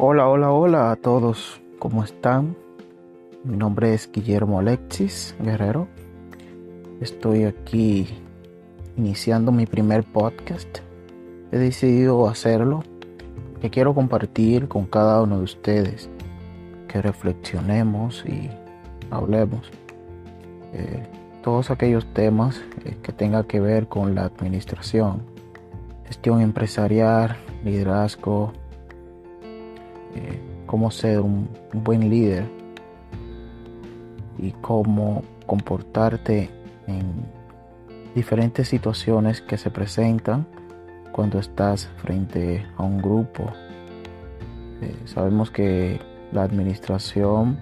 Hola, hola, hola a todos, ¿cómo están? Mi nombre es Guillermo Alexis Guerrero. Estoy aquí iniciando mi primer podcast. He decidido hacerlo que quiero compartir con cada uno de ustedes, que reflexionemos y hablemos eh, todos aquellos temas eh, que tengan que ver con la administración, gestión empresarial, liderazgo, eh, cómo ser un, buen líder y cómo comportarte en diferentes situaciones que se presentan cuando estás frente a un grupo. Eh, sabemos que la administración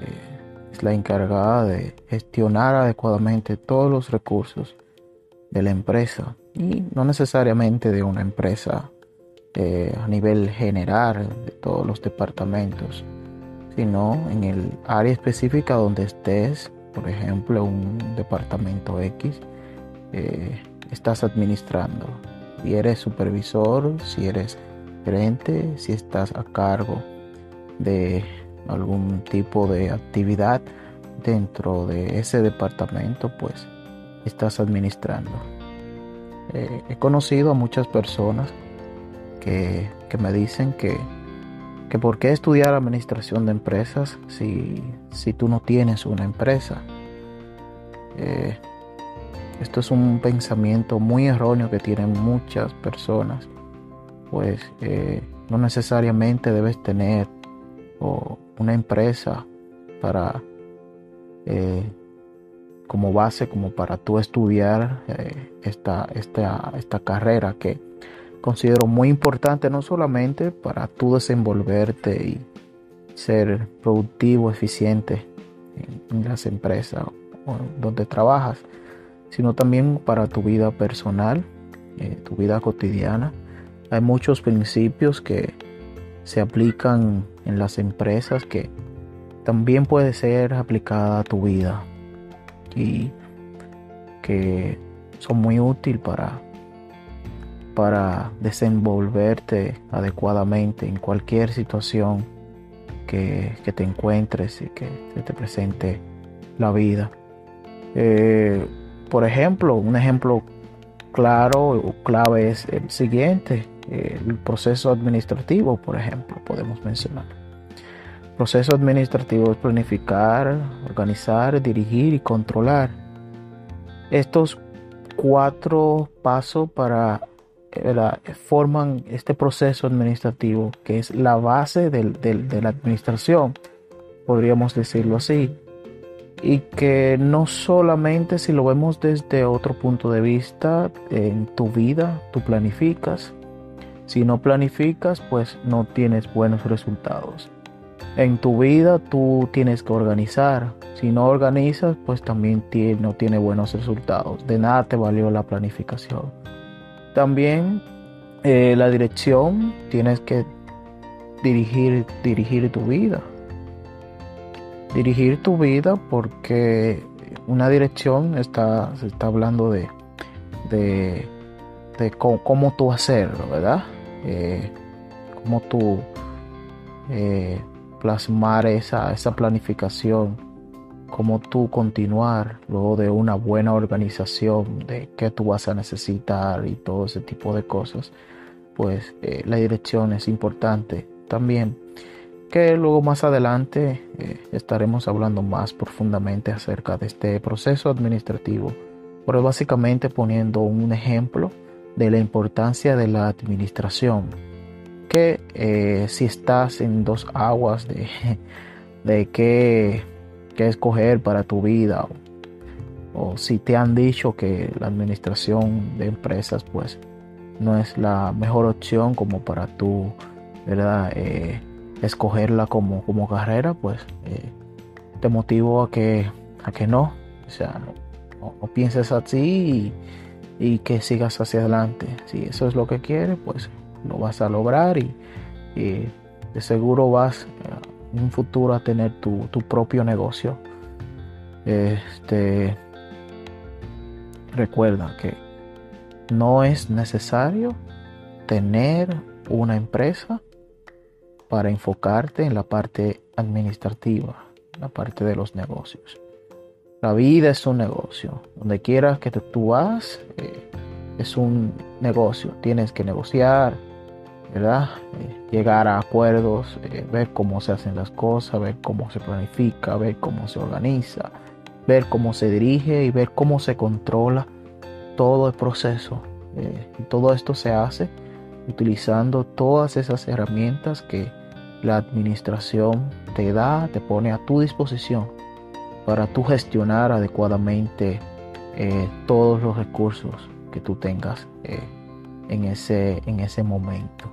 eh, es la encargada de gestionar adecuadamente todos los recursos de la empresa y no necesariamente de una empresa a nivel general de todos los departamentos, sino en el área específica donde estés, por ejemplo, un departamento X, eh, estás administrando. Si eres supervisor, si eres gerente, si estás a cargo de algún tipo de actividad dentro de ese departamento, pues estás administrando. Eh, he conocido a muchas personas que, me dicen que, que por qué estudiar administración de empresas si, si tú no tienes una empresa. Eh, esto es un pensamiento muy erróneo que tienen muchas personas, pues eh, no necesariamente debes tener una empresa para eh, como base, como para tú estudiar esta, esta, esta carrera que considero muy importante no solamente para tú desenvolverte y ser productivo, eficiente en, las empresas donde trabajas, sino también para tu vida personal, eh, tu vida cotidiana. Hay muchos principios que se aplican en las empresas que también puede ser aplicada a tu vida y que son muy útiles para para desenvolverte adecuadamente en cualquier situación que, te encuentres y que te presente la vida. Eh, por ejemplo, un ejemplo claro o clave es el siguiente, el proceso administrativo, por ejemplo, podemos mencionar. El proceso administrativo es planificar, organizar, dirigir y controlar. Estos cuatro pasos para forman este proceso administrativo que es la base de la administración, podríamos decirlo así, y que no solamente si lo vemos desde otro punto de vista, en tu vida tú planificas, si no planificas pues no tienes buenos resultados. En tu vida tú tienes que organizar. Si no organizas, pues también no tiene buenos resultados. De nada te valió la planificación. También eh, la dirección, tienes que dirigir, dirigir tu vida. Dirigir tu vida porque una dirección está, se está hablando de, de, cómo, tú hacerlo, ¿verdad? Eh, cómo tú eh, plasmar esa, esa planificación cómo tú continuar luego de una buena organización de qué tú vas a necesitar y todo ese tipo de cosas, pues eh, la dirección es importante también. Que luego más adelante eh, estaremos hablando más profundamente acerca de este proceso administrativo, pero básicamente poniendo un ejemplo de la importancia de la administración. Que eh, si estás en dos aguas de, de qué que escoger para tu vida. O, si te han dicho que la administración de empresas pues no es la mejor opción como para tú verdad eh, escogerla como, como carrera pues eh, te motivo a que a que no. O sea no, pienses así y, que sigas hacia adelante. Si eso es lo que quieres pues lo vas a lograr y, y de seguro vas un futuro a tener tu, propio negocio. Este, recuerda que no es necesario tener una empresa para enfocarte en la parte administrativa, la parte de los negocios. La vida es un negocio. Donde quieras que tú vas, eh, es un negocio. Tienes que negociar, Eh, llegar a acuerdos, eh, ver cómo se hacen las cosas, ver cómo se planifica, ver cómo se organiza, ver cómo se dirige y ver cómo se controla todo el proceso. y todo esto se hace utilizando todas esas herramientas que la administración te da, te pone a tu disposición para tú gestionar adecuadamente eh, todos los recursos que tú tengas eh, en, ese, en ese momento.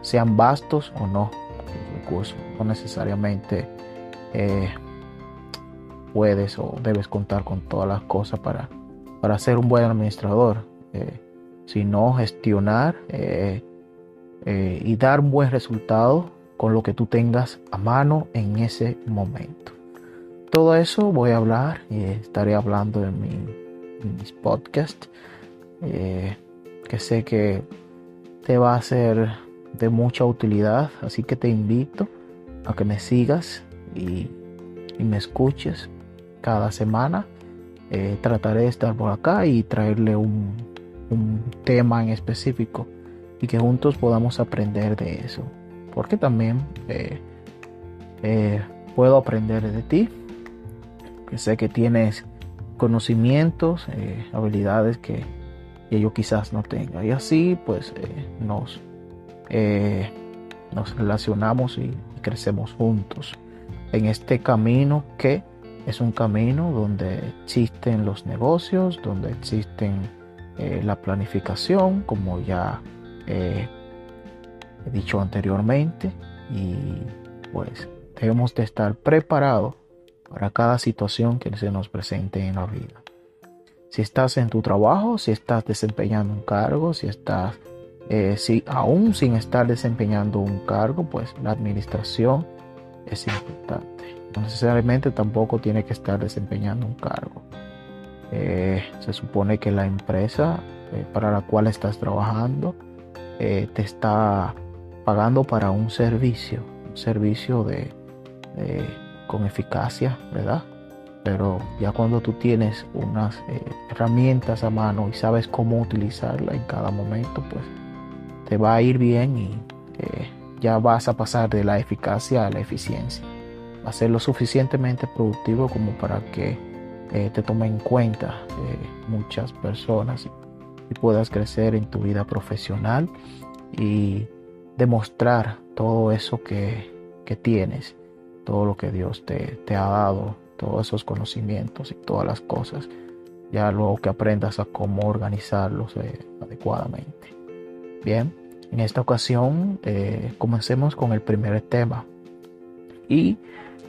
Eh, sean vastos o no no necesariamente puedes o debes contar con todas las cosas para, para ser un buen administrador, sino gestionar eh, y dar un buen resultado con lo que tú tengas a mano en ese momento. Todo eso voy a hablar y estaré hablando en, mis podcasts, eh, que sé que te va a ser de mucha utilidad, así que te invito a que me sigas y, me escuches cada semana. Eh, trataré de estar por acá y traerle un, un tema en específico y que juntos podamos aprender de eso. Porque también eh, eh, puedo aprender de ti, que sé que tienes conocimientos, habilidades que, yo quizás no tenga. Y así pues nos, nos relacionamos y, crecemos juntos en este camino que es un camino donde existen los negocios, donde existen la planificación, como ya he dicho anteriormente y pues debemos de estar preparados para cada situación que se nos presente en la vida. Si estás en tu trabajo, si estás desempeñando un cargo, si estás, eh, si aún sin estar desempeñando un cargo, pues la administración es importante. No necesariamente tampoco tiene que estar desempeñando un cargo. Eh, se supone que la empresa eh, para la cual estás trabajando te está pagando para un servicio, un servicio de, con eficacia, ¿verdad? Pero ya cuando tú tienes unas herramientas a mano y sabes cómo utilizarla en cada momento, pues te va a ir bien y eh, ya vas a pasar de la eficacia a la eficiencia. Va a ser lo suficientemente productivo como para que te tomen en cuenta muchas personas y puedas crecer en tu vida profesional y demostrar todo eso que, tienes, todo lo que Dios te, te, ha dado, todos esos conocimientos y todas las cosas, ya luego que aprendas a cómo organizarlos eh, adecuadamente. Bien, en esta ocasión eh, comencemos con el primer tema. Y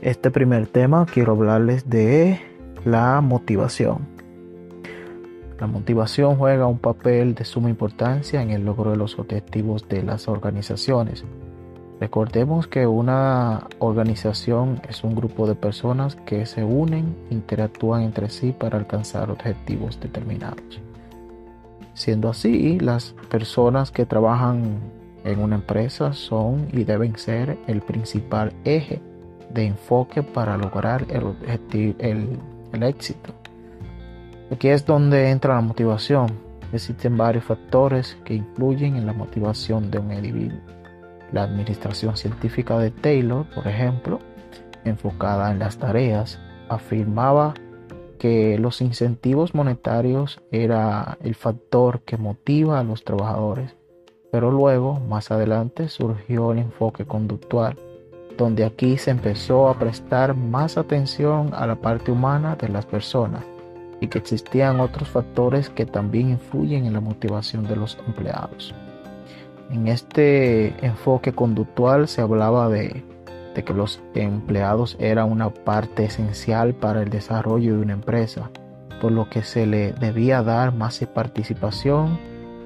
este primer tema quiero hablarles de la motivación. La motivación juega un papel de suma importancia en el logro de los objetivos de las organizaciones. Recordemos que una organización es un grupo de personas que se unen, interactúan entre sí para alcanzar objetivos determinados. Siendo así, las personas que trabajan en una empresa son y deben ser el principal eje de enfoque para lograr el, éxito. Aquí es donde entra la motivación. Existen varios factores que influyen en la motivación de un individuo. La administración científica de Taylor, por ejemplo, enfocada en las tareas, afirmaba que los incentivos monetarios era el factor que motiva a los trabajadores. Pero luego, más adelante, surgió el enfoque conductual, donde aquí se empezó a prestar más atención a la parte humana de las personas y que existían otros factores que también influyen en la motivación de los empleados. En este enfoque conductual se hablaba de, que los empleados eran una parte esencial para el desarrollo de una empresa, por lo que se le debía dar más participación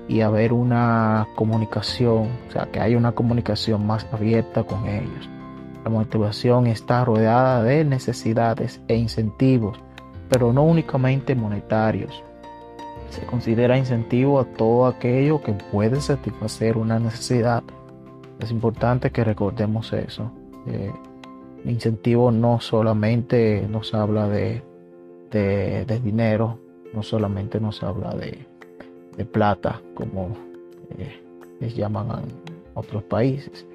y haber una comunicación, o sea, que haya una comunicación más abierta con ellos. La motivación está rodeada de necesidades e incentivos pero no únicamente monetarios. Se considera incentivo a todo aquello que puede satisfacer una necesidad es importante que recordemos eso. Eh, incentivo no solamente nos habla de, de, dinero, no solamente nos habla de, de plata, como eh, les llaman en otros países,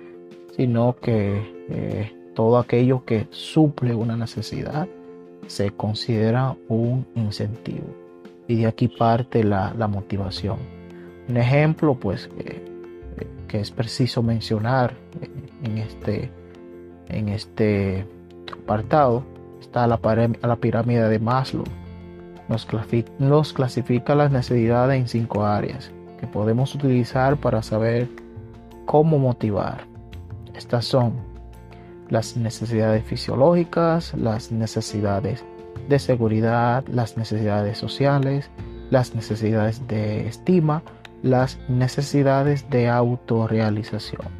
sino que eh, todo aquello que suple una necesidad se considera un incentivo. Y de aquí parte la, motivación. Un ejemplo, pues, que es preciso mencionar en este, en este apartado, está la, pirámide de Maslow. Nos, nos clasifica las necesidades en cinco áreas que podemos utilizar para saber cómo motivar. Estas son las necesidades fisiológicas, las necesidades de seguridad, las necesidades sociales, las necesidades de estima, las necesidades de autorrealización.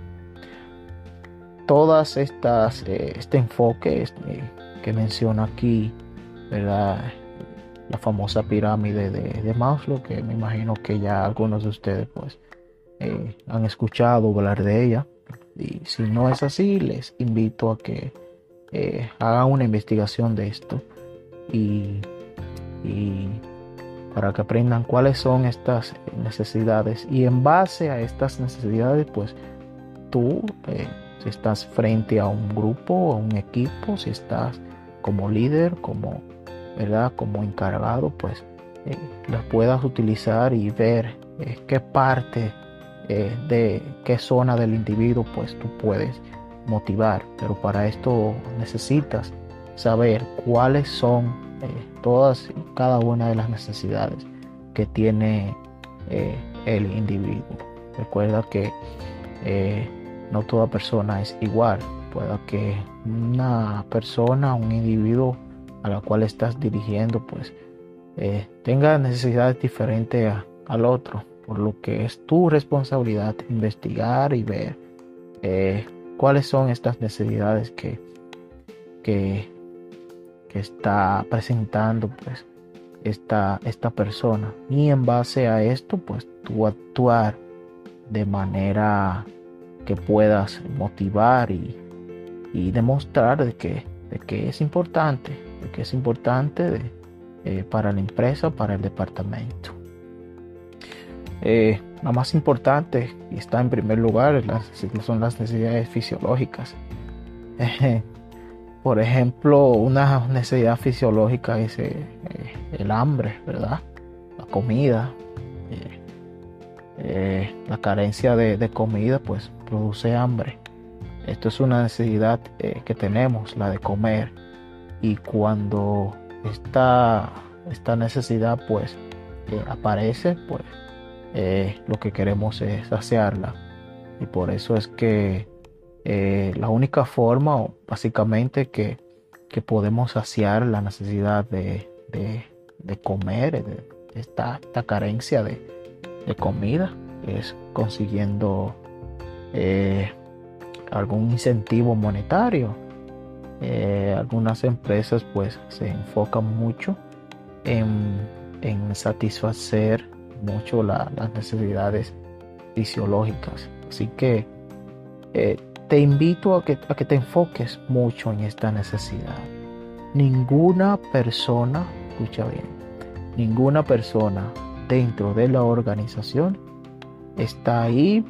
Todas estas, eh, este enfoque este, que menciona aquí, ¿verdad? La famosa pirámide de, de, Maslow, que me imagino que ya algunos de ustedes pues eh, han escuchado hablar de ella. Y si no es así, les invito a que eh, hagan una investigación de esto y, para que aprendan cuáles son estas necesidades y en base a estas necesidades pues tú eh, si estás frente a un grupo a un equipo si estás como líder como verdad como encargado pues eh, las puedas utilizar y ver qué parte de qué zona del individuo pues tú puedes motivar, pero para esto necesitas saber cuáles son eh, todas y cada una de las necesidades que tiene eh, el individuo. Recuerda que eh, no toda persona es igual. Puede que una persona, un individuo a la cual estás dirigiendo, pues tenga necesidades diferentes al otro, por lo que es tu responsabilidad investigar y ver cuáles son estas necesidades que, que, está presentando pues esta, esta persona y en base a esto pues tú actuar de manera que puedas motivar y, demostrar de que, de que es importante, de que es importante eh, para la empresa, para el departamento. Eh, la más importante y está en primer lugar son las necesidades fisiológicas. Por ejemplo, una necesidad fisiológica es eh, el hambre, ¿verdad? La comida. Eh, la carencia de, comida pues produce hambre. Esto es una necesidad que tenemos, la de comer. Y cuando esta, esta necesidad pues aparece, pues eh, lo que queremos es saciarla. Y por eso es que eh, la única forma, básicamente, que, podemos saciar la necesidad de, comer, de, esta, carencia de, comida, es consiguiendo eh, algún incentivo monetario. algunas empresas pues se enfocan mucho en, en satisfacer mucho las necesidades fisiológicas. Así que eh, te invito a que, a que te enfoques mucho en esta necesidad. Ninguna persona, escucha bien, ninguna persona dentro de la organización está ahí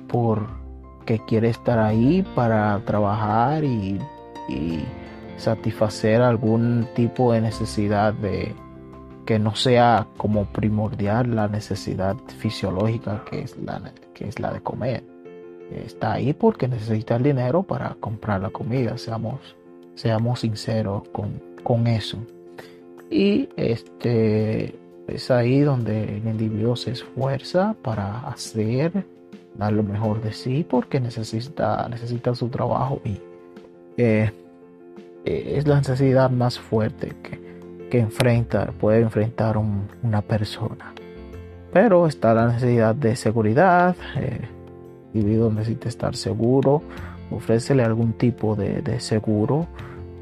porque quiere estar ahí para trabajar y satisfacer algún tipo de necesidad de, que no sea como primordial la necesidad fisiológica que es la, que es la de comer. Está ahí porque necesita el dinero para comprar la comida, seamos, seamos sinceros con, con eso. Y este es ahí donde el individuo se esfuerza para hacer, dar lo mejor de sí porque necesita, necesita su trabajo y eh, es la necesidad más fuerte que, que enfrenta, puede enfrentar una persona. Pero está la necesidad de seguridad, eh, el individuo necesita estar seguro, ofrécele algún tipo de, seguro,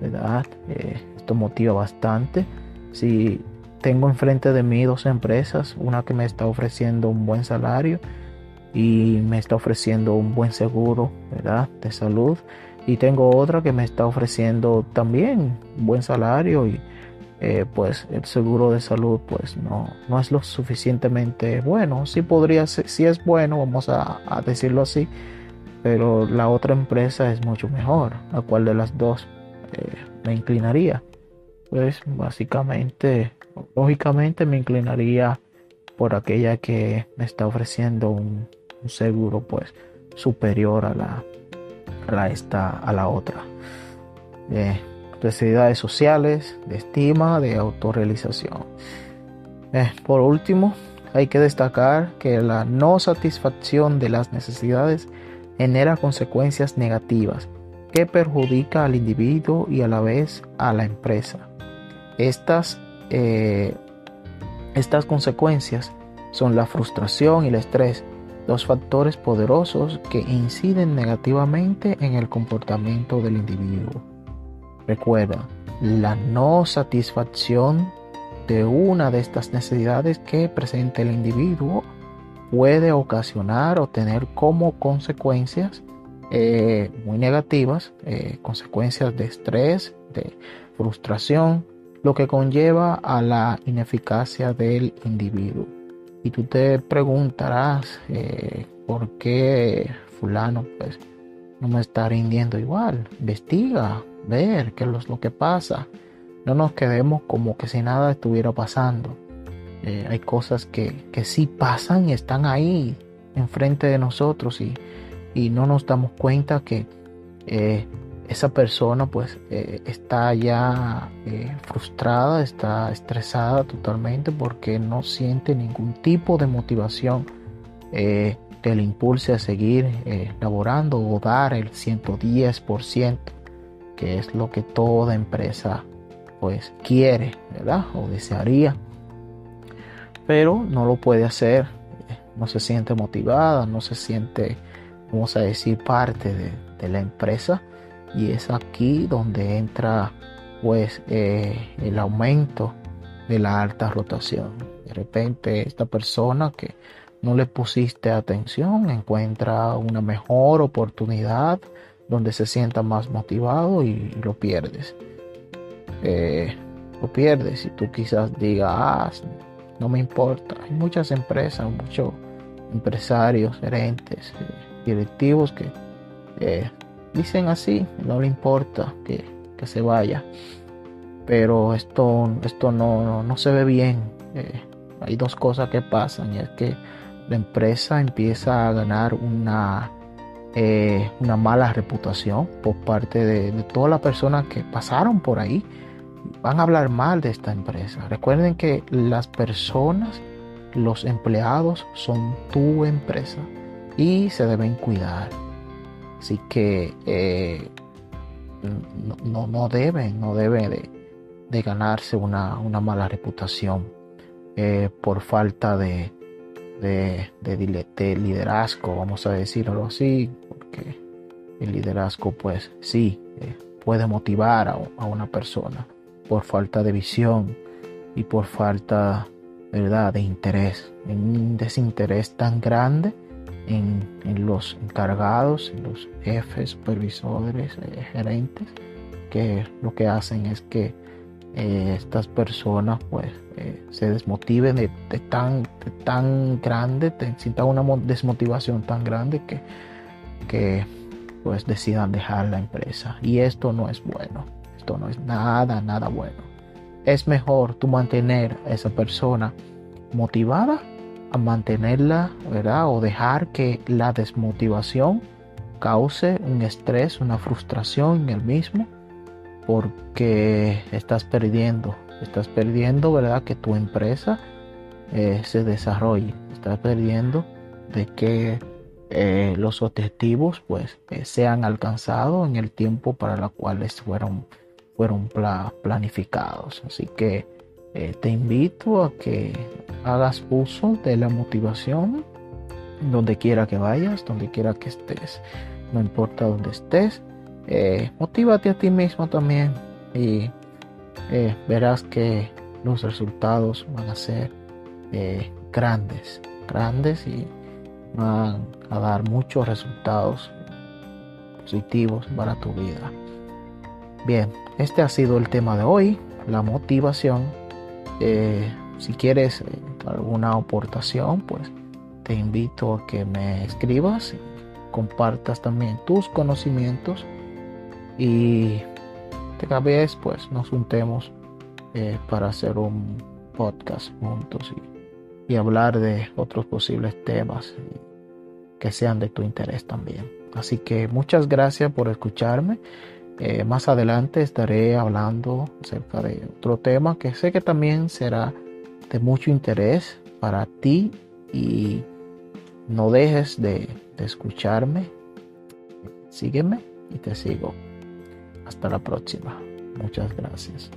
¿verdad? Eh, esto motiva bastante. Si tengo enfrente de mí dos empresas, una que me está ofreciendo un buen salario y me está ofreciendo un buen seguro, ¿verdad? De salud. Y tengo otra que me está ofreciendo también buen salario y eh, pues el seguro de salud pues no, no es lo suficientemente bueno. Sí podría ser, es bueno, vamos a, decirlo así, pero la otra empresa es mucho mejor. ¿A cuál de las dos eh, me inclinaría? Pues básicamente, lógicamente me inclinaría por aquella que me está ofreciendo un, seguro pues superior a la, a esta, a la otra. Eh, necesidades sociales, de estima, de autorrealización. Eh, por último, hay que destacar que la no satisfacción de las necesidades genera consecuencias negativas que perjudica al individuo y a la vez a la empresa. Estas, eh, estas consecuencias son la frustración y el estrés, dos factores poderosos que inciden negativamente en el comportamiento del individuo. Recuerda, la no satisfacción de una de estas necesidades que presenta el individuo puede ocasionar o tener como consecuencias eh, muy negativas, eh, consecuencias de estrés, de frustración, lo que conlleva a la ineficacia del individuo. Y tú te preguntarás eh, por qué fulano pues no me está rindiendo igual. Investiga, ver qué es lo que pasa. No nos quedemos como que si nada estuviera pasando. Eh, hay cosas que, que sí pasan y están ahí enfrente de nosotros y, no nos damos cuenta que eh, esa persona pues eh, está ya frustrada, está estresada totalmente porque no siente ningún tipo de motivación que le impulse a seguir laborando o dar el 110% que es lo que toda empresa pues quiere, ¿verdad? O desearía. Pero no lo puede hacer, no se siente motivada, no se siente, vamos a decir, parte de, la empresa. Y es aquí donde entra pues eh, el aumento de la alta rotación. De repente esta persona que no le pusiste atención encuentra una mejor oportunidad donde se sienta más motivado y lo pierdes. Eh, lo pierdes y tú quizás digas, ah, no me importa. Hay muchas empresas, muchos empresarios, gerentes, eh, directivos que dicen así, no le importa que, se vaya. Pero esto, esto no, no, se ve bien. hay dos cosas que pasan y es que la empresa empieza a ganar una eh, una mala reputación por parte de, todas las personas que pasaron por ahí. Van a hablar mal de esta empresa. Recuerden que las personas, los empleados son tu empresa y se deben cuidar. Así que eh, no, no, deben, no deben de, ganarse una, mala reputación eh, por falta de, de, de, liderazgo, vamos a decirlo así, porque el liderazgo pues sí eh, puede motivar a, una persona por falta de visión y por falta ¿verdad? de interés, un desinterés tan grande en, los encargados, en los jefes, supervisores, eh, gerentes, que lo que hacen es que eh, estas personas pues eh, se desmotiven de, tan, tan grande, sientan una desmotivación tan grande que, que pues decidan dejar la empresa. Y esto no es bueno, esto no es nada, nada bueno. Es mejor tú mantener a esa persona motivada a mantenerla, ¿verdad? O dejar que la desmotivación cause un estrés, una frustración en el mismo porque estás perdiendo, estás perdiendo, ¿verdad? Que tu empresa eh, se desarrolle, estás perdiendo de que eh, los objetivos pues eh, sean alcanzados en el tiempo para el cual fueron, fueron planificados. Así que te invito a que hagas uso de la motivación donde quiera que vayas, donde quiera que estés, no importa donde estés eh, motívate a ti mismo también y eh, verás que los resultados van a ser eh, grandes, grandes y, van a dar muchos resultados positivos para tu vida. Bien, este ha sido el tema de hoy, la motivación. Eh, si quieres eh, alguna aportación, pues te invito a que me escribas, compartas también tus conocimientos y de vez pues nos juntemos eh, para hacer un podcast juntos y, y, hablar de otros posibles temas que sean de tu interés también. Así que muchas gracias por escucharme. Eh, más adelante estaré hablando acerca de otro tema que sé que también será de mucho interés para ti y no dejes de, de escucharme. Sígueme y te sigo. Hasta la próxima. Muchas gracias.